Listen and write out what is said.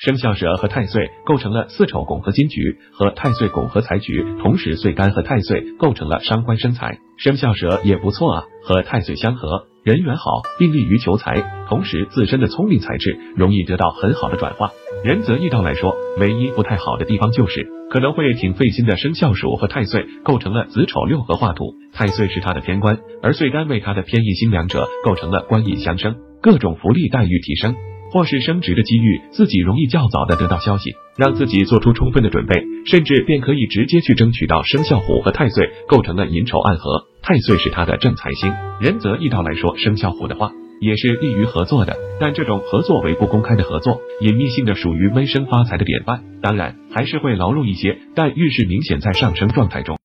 生肖蛇和太岁构成了巳丑拱合金局，和太岁拱合财局，同时岁干和太岁构成了伤官生财。生肖蛇也不错啊，和太岁相合，人缘好，并利于求财，同时自身的聪明才智容易得到很好的转化。人泽易道来说，唯一不太好的地方就是可能会挺费心的。生肖鼠和太岁构成了子丑六合化土，太岁是他的偏官，而岁干为他的偏印星，两者构成了官印相生，各种福利待遇提升。或是升职的机遇，自己容易较早的得到消息，让自己做出充分的准备，甚至便可以直接去争取到生肖虎和太岁构成了寅丑暗合，太岁是他的正财星。仁则易道来说，生肖虎的话也是利于合作的，但这种合作为不公开的合作，隐秘性的属于闷声发财的典范，当然还是会劳碌一些，但运势明显在上升状态中。